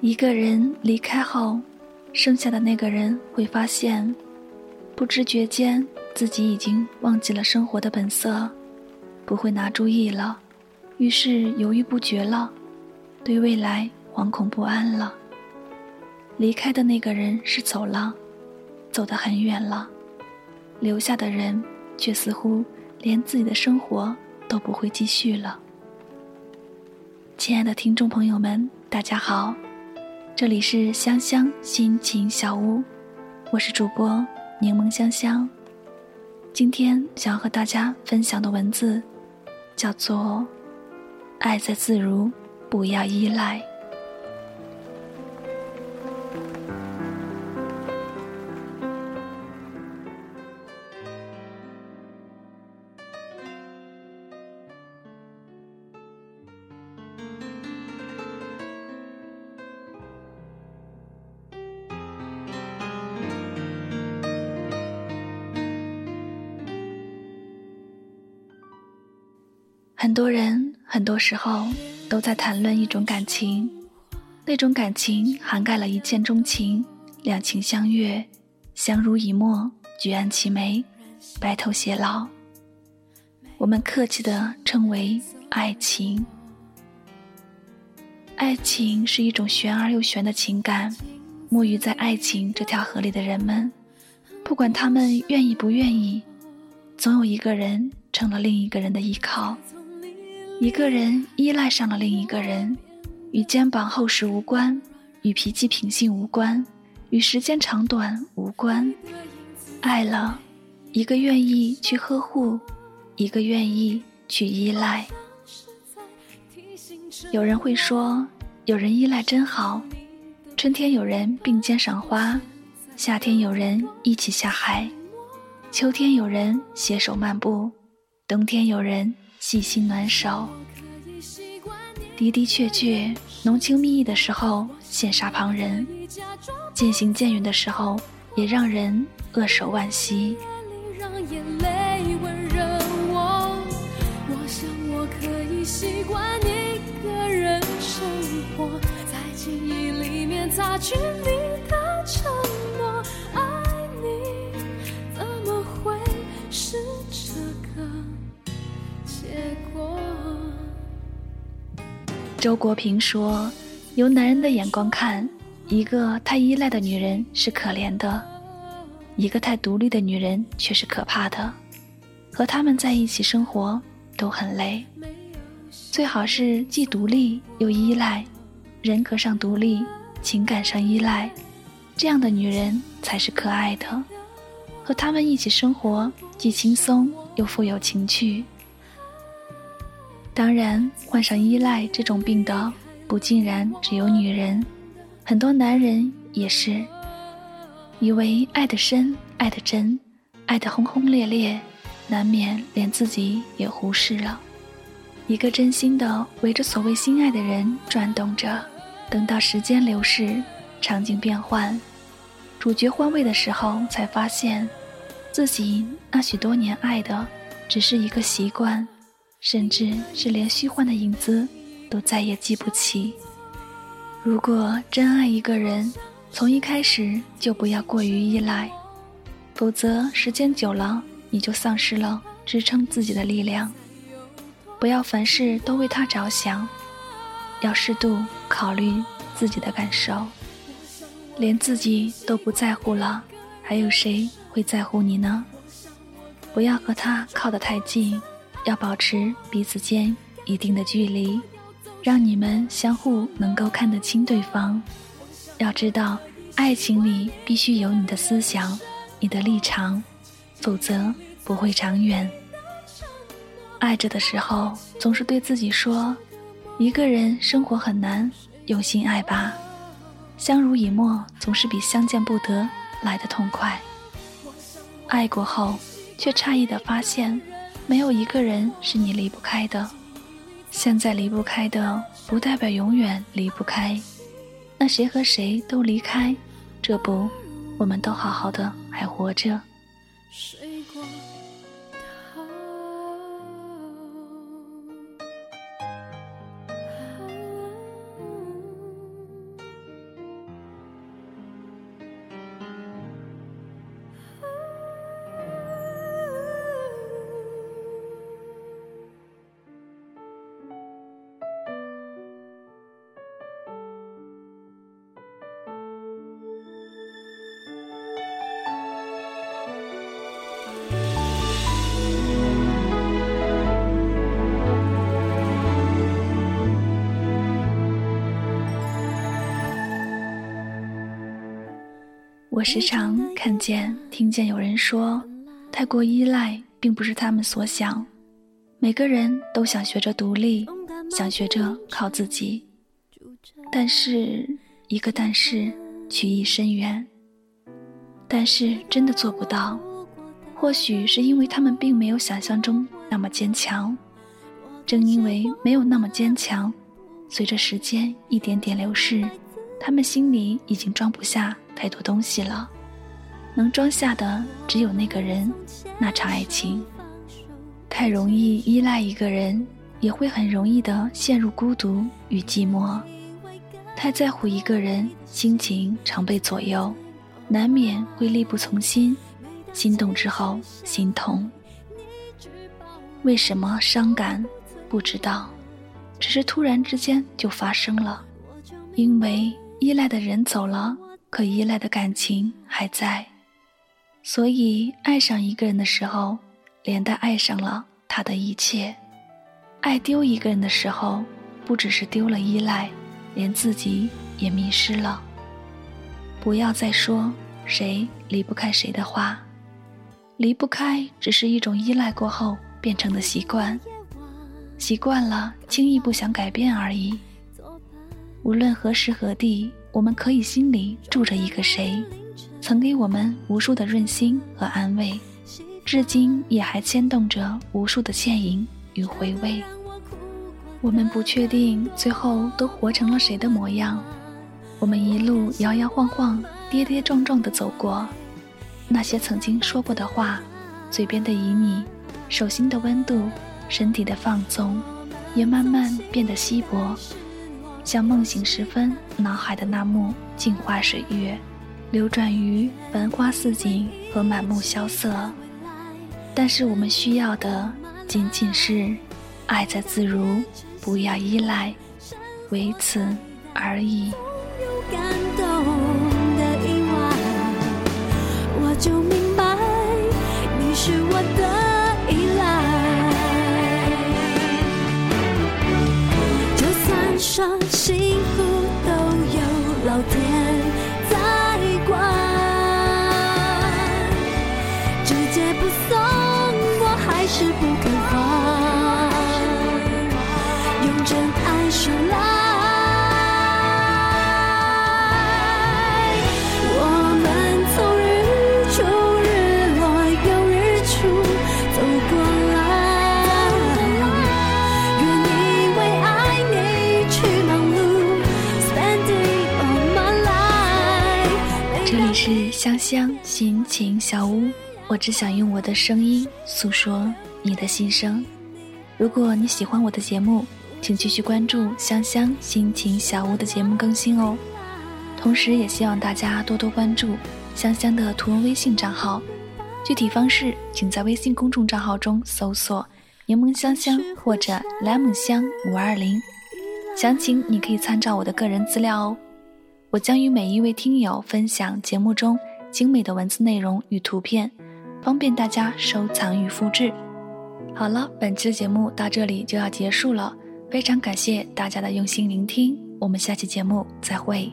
一个人离开后，剩下的那个人会发现，不知觉间自己已经忘记了生活的本色，不会拿主意了，于是犹豫不决了，对未来惶恐不安了。离开的那个人是走了，走得很远了，留下的人却似乎连自己的生活都不会继续了。亲爱的听众朋友们，大家好，这里是香香心情小屋，我是主播柠檬香香。今天想要和大家分享的文字叫做“爱在自如，不要依赖”。很多人很多时候都在谈论一种感情，那种感情涵盖了一见钟情、两情相悦、相濡以沫、举案齐眉、白头偕老。我们客气的称为爱情。爱情是一种玄而又玄的情感，沐浴在爱情这条河里的人们，不管他们愿意不愿意，总有一个人成了另一个人的依靠。一个人依赖上了另一个人，与肩膀厚实无关，与脾气品性无关，与时间长短无关。爱了，一个愿意去呵护，一个愿意去依赖。有人会说，有人依赖真好。春天有人并肩赏花，夏天有人一起下海，秋天有人携手漫步，冬天有人。细心暖手，的的确确，浓情蜜意的时候羡煞旁人，渐行渐远的时候也让人扼手惋惜。我想我可以习惯一个人生活，在记忆里面擦去你的承诺，周国平说：“由男人的眼光看，一个太依赖的女人是可怜的，一个太独立的女人却是可怕的。和他们在一起生活都很累，最好是既独立又依赖，人格上独立，情感上依赖，这样的女人才是可爱的。和他们一起生活，既轻松又富有情趣。”当然，患上依赖这种病的，不竟然只有女人，很多男人也是。以为爱得深，爱得真，爱得轰轰烈烈，难免连自己也忽视了。一个真心的围着所谓心爱的人转动着，等到时间流逝，场景变换，主角换位的时候，才发现，自己那许多年爱的，只是一个习惯。甚至是连虚幻的影子都再也记不起。如果真爱一个人，从一开始就不要过于依赖，否则时间久了你就丧失了支撑自己的力量。不要凡事都为他着想，要适度考虑自己的感受。连自己都不在乎了，还有谁会在乎你呢？不要和他靠得太近。要保持彼此间一定的距离，让你们相互能够看得清对方。要知道，爱情里必须有你的思想、你的立场，否则不会长远。爱着的时候，总是对自己说：“一个人生活很难，用心爱吧。”相濡以沫总是比相见不得来的痛快。爱过后，却诧异的发现。没有一个人是你离不开的，现在离不开的，不代表永远离不开。那谁和谁都离开，这不，我们都好好的还活着。时常看见、听见有人说，太过依赖并不是他们所想。每个人都想学着独立，想学着靠自己，但是一个但是，曲意深远。但是真的做不到，或许是因为他们并没有想象中那么坚强。正因为没有那么坚强，随着时间一点点流逝，他们心里已经装不下太多东西了，能装下的只有那个人，那场爱情。太容易依赖一个人，也会很容易的陷入孤独与寂寞。太在乎一个人，心情常被左右，难免会力不从心。心动之后，心痛。为什么伤感？不知道，只是突然之间就发生了。因为依赖的人走了，可依赖的感情还在，所以爱上一个人的时候。连带爱上了他的一切，爱丢一个人的时候，不只是丢了依赖，连自己也迷失了。不要再说谁离不开谁的话，离不开只是一种依赖过后变成的习惯，习惯了轻易不想改变而已。无论何时何地，我们可以心里住着一个谁，曾给我们无数的润心和安慰。至今也还牵动着无数的倩影与回味。我们不确定最后都活成了谁的模样。我们一路摇摇晃晃、跌跌撞撞地走过，那些曾经说过的话，嘴边的旖旎，手心的温度，身体的放纵，也慢慢变得稀薄，像梦醒时分脑海的那幕镜花水月，流转于繁花似锦和满目萧瑟。但是我们需要的仅仅是爱在自如，不要依赖，唯此而已。我就明白你是我的依赖，就算说情小屋。我只想用我的声音诉说你的心声。如果你喜欢我的节目，请继续关注香香心情小屋的节目更新哦。同时，也希望大家多多关注香香的图文微信账号。具体方式，请在微信公众账号中搜索“柠檬香香”或者“莱姆香五二零”，详情你可以参照我的个人资料哦。我将与每一位听友分享节目中精美的文字内容与图片。方便大家收藏与复制。好了，本期的节目到这里就要结束了，非常感谢大家的用心聆听，我们下期节目再会。